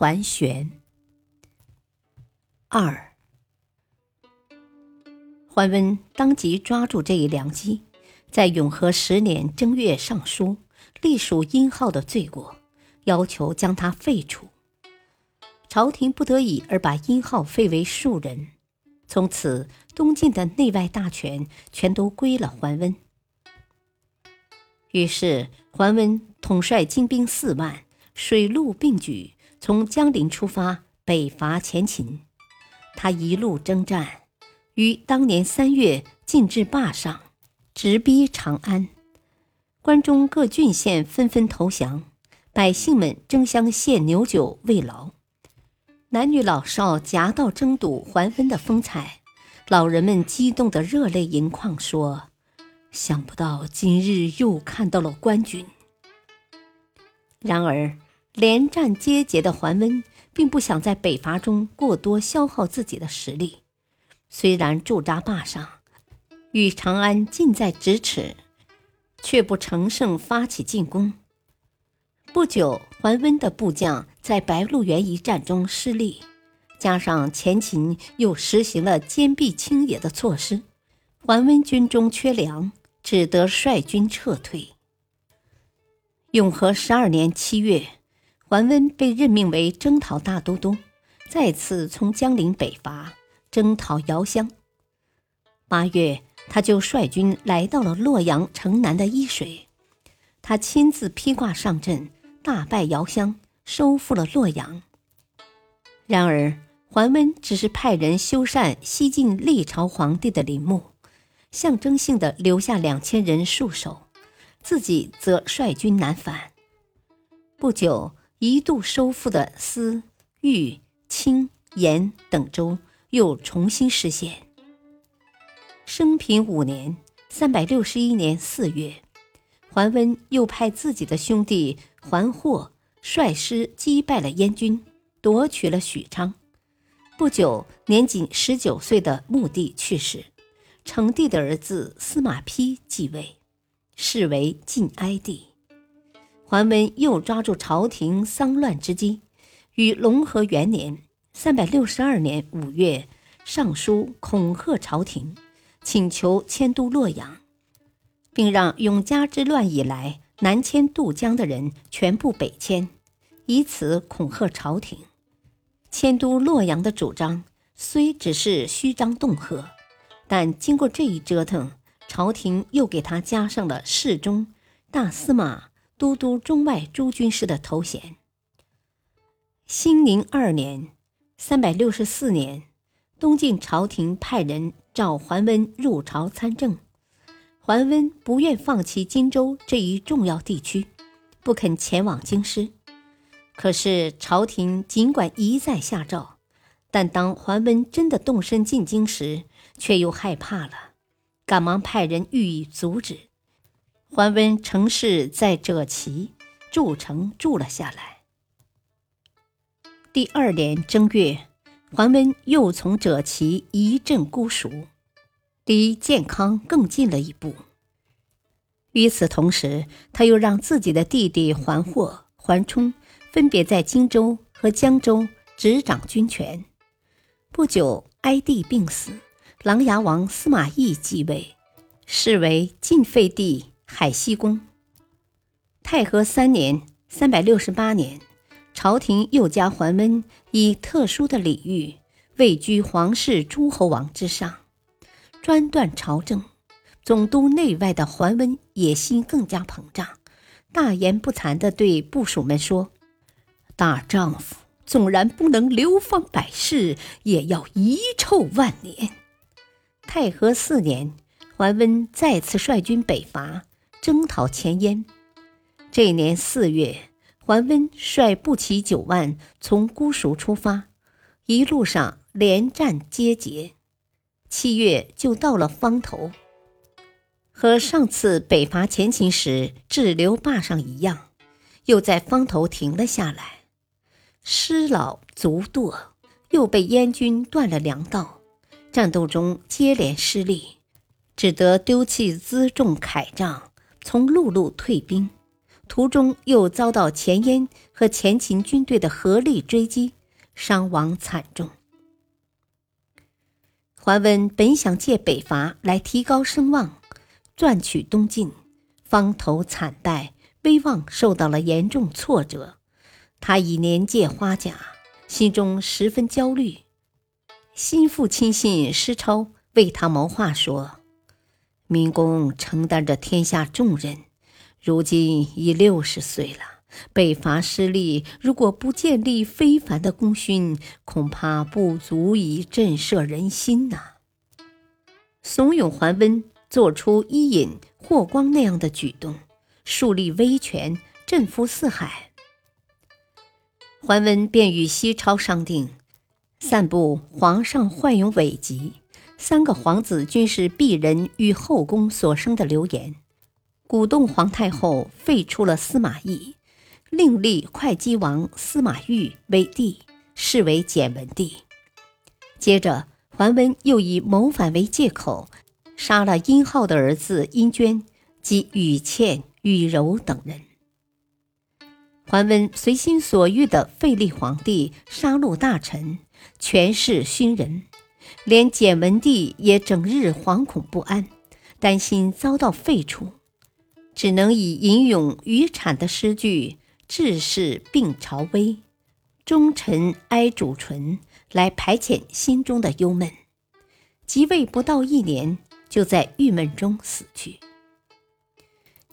桓玄二，桓温当即抓住这一良机，在永和十年正月上书，隶属殷浩的罪过，要求将他废除。朝廷不得已而把殷浩废为庶人，从此东晋的内外大权全都归了桓温。于是，桓温统帅精兵四万，水陆并举。从江陵出发，北伐前秦。他一路征战，于当年三月进至霸上，直逼长安。关中各郡县纷纷投降，百姓们争相献牛酒慰劳。男女老少夹道争睹桓温的风采，老人们激动得热泪盈眶，说：“想不到今日又看到了官军。”然而。连战皆捷的桓温，并不想在北伐中过多消耗自己的实力。虽然驻扎坝上，与长安近在咫尺，却不乘胜发起进攻。不久，桓温的部将在白鹿原一战中失利，加上前秦又实行了坚壁清野的措施，桓温军中缺粮，只得率军撤退。永和十二年七月。桓温被任命为征讨大都督，再次从江陵北伐，征讨姚襄。八月，他就率军来到了洛阳城南的伊水，他亲自披挂上阵，大败姚襄，收复了洛阳。然而，桓温只是派人修缮西晋历朝皇帝的陵墓，象征性的留下两千人戍守，自己则率军南返。不久。一度收复的司、豫、青、延等州又重新失陷。生平五年（三百六十一年四月），桓温又派自己的兄弟桓霍率师击败了燕军，夺取了许昌。不久，年仅十九岁的穆帝去世，成帝的儿子司马丕继位，是为晋哀帝。桓温又抓住朝廷丧乱之机，于隆和元年（三百六十二年）五月上书恐吓朝廷，请求迁都洛阳，并让永嘉之乱以来南迁渡江的人全部北迁，以此恐吓朝廷。迁都洛阳的主张虽只是虚张恫吓，但经过这一折腾，朝廷又给他加上了侍中、大司马。都督中外诸军事的头衔。兴宁二年（三百六十四年），东晋朝廷派人召桓温入朝参政。桓温不愿放弃荆州这一重要地区，不肯前往京师。可是朝廷尽管一再下诏，但当桓温真的动身进京时，却又害怕了，赶忙派人予以阻止。桓温乘势在赭旗筑城住了下来。第二年正月，桓温又从赭旗一镇姑熟，离建康更近了一步。与此同时，他又让自己的弟弟桓霍、桓冲分别在荆州和江州执掌军权。不久，哀帝病死，琅琊王司马懿继位，是为晋废帝。海西宫。太和三年（三百六十八年），朝廷又加桓温以特殊的礼遇位居皇室诸侯王之上，专断朝政。总督内外的桓温野心更加膨胀，大言不惭地对部属们说：“大丈夫纵然不能流芳百世，也要遗臭万年。”太和四年，桓温再次率军北伐。征讨前燕。这年四月，桓温率步骑九万从姑熟出发，一路上连战皆捷，七月就到了方头。和上次北伐前秦时滞留坝上一样，又在方头停了下来。师老卒惰，又被燕军断了粮道，战斗中接连失利，只得丢弃辎重铠杖，从陆路退兵。途中又遭到前燕和前秦军队的合力追击，伤亡惨重。桓温本想借北伐来提高声望，赚取东晋，方头惨败，威望受到了严重挫折。他已年届花甲，心中十分焦虑。心腹亲信施超为他谋划说：“明公承担着天下重任。”如今已六十岁了，北伐失利，如果不建立非凡的功勋，恐怕不足以震慑人心呐。怂恿桓温做出伊尹、霍光那样的举动，树立威权，振服四海。桓温便与西超商定，散布皇上患有危疾，三个皇子均是鄙人与后宫所生的流言。鼓动皇太后废除了司马懿，另立会稽王司马昱为帝，是为简文帝。接着，桓温又以谋反为借口，杀了殷浩的儿子殷涓及宇倩、宇柔等人。桓温随心所欲地废立皇帝，杀戮大臣，权势熏人，连简文帝也整日惶恐不安，担心遭到废除。只能以吟咏渔产的诗句“志士病朝危，忠臣哀主醇”来排遣心中的忧闷。即位不到一年，就在郁闷中死去。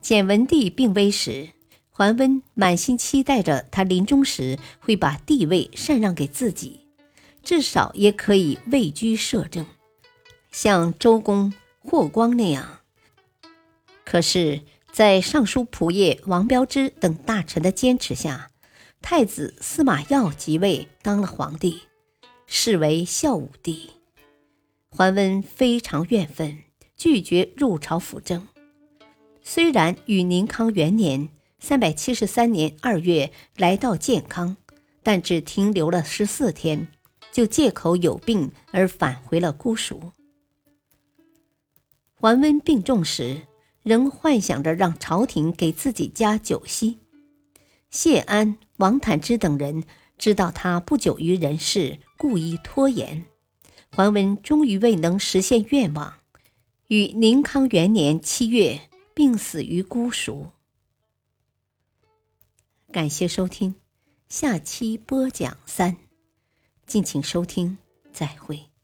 简文帝病危时，桓温满心期待着他临终时会把帝位禅让给自己，至少也可以位居摄政，像周公、霍光那样。可是。在尚书仆射王彪之等大臣的坚持下，太子司马曜即位当了皇帝，是为孝武帝。桓温非常怨愤，拒绝入朝辅政。虽然与宁康元年（三百七十三年二月）来到建康，但只停留了十四天，就借口有病而返回了姑熟。桓温病重时。仍幻想着让朝廷给自己加酒席。谢安、王坦之等人知道他不久于人世，故意拖延。桓温终于未能实现愿望，于宁康元年七月病死于姑熟。感谢收听，下期播讲三，敬请收听，再会。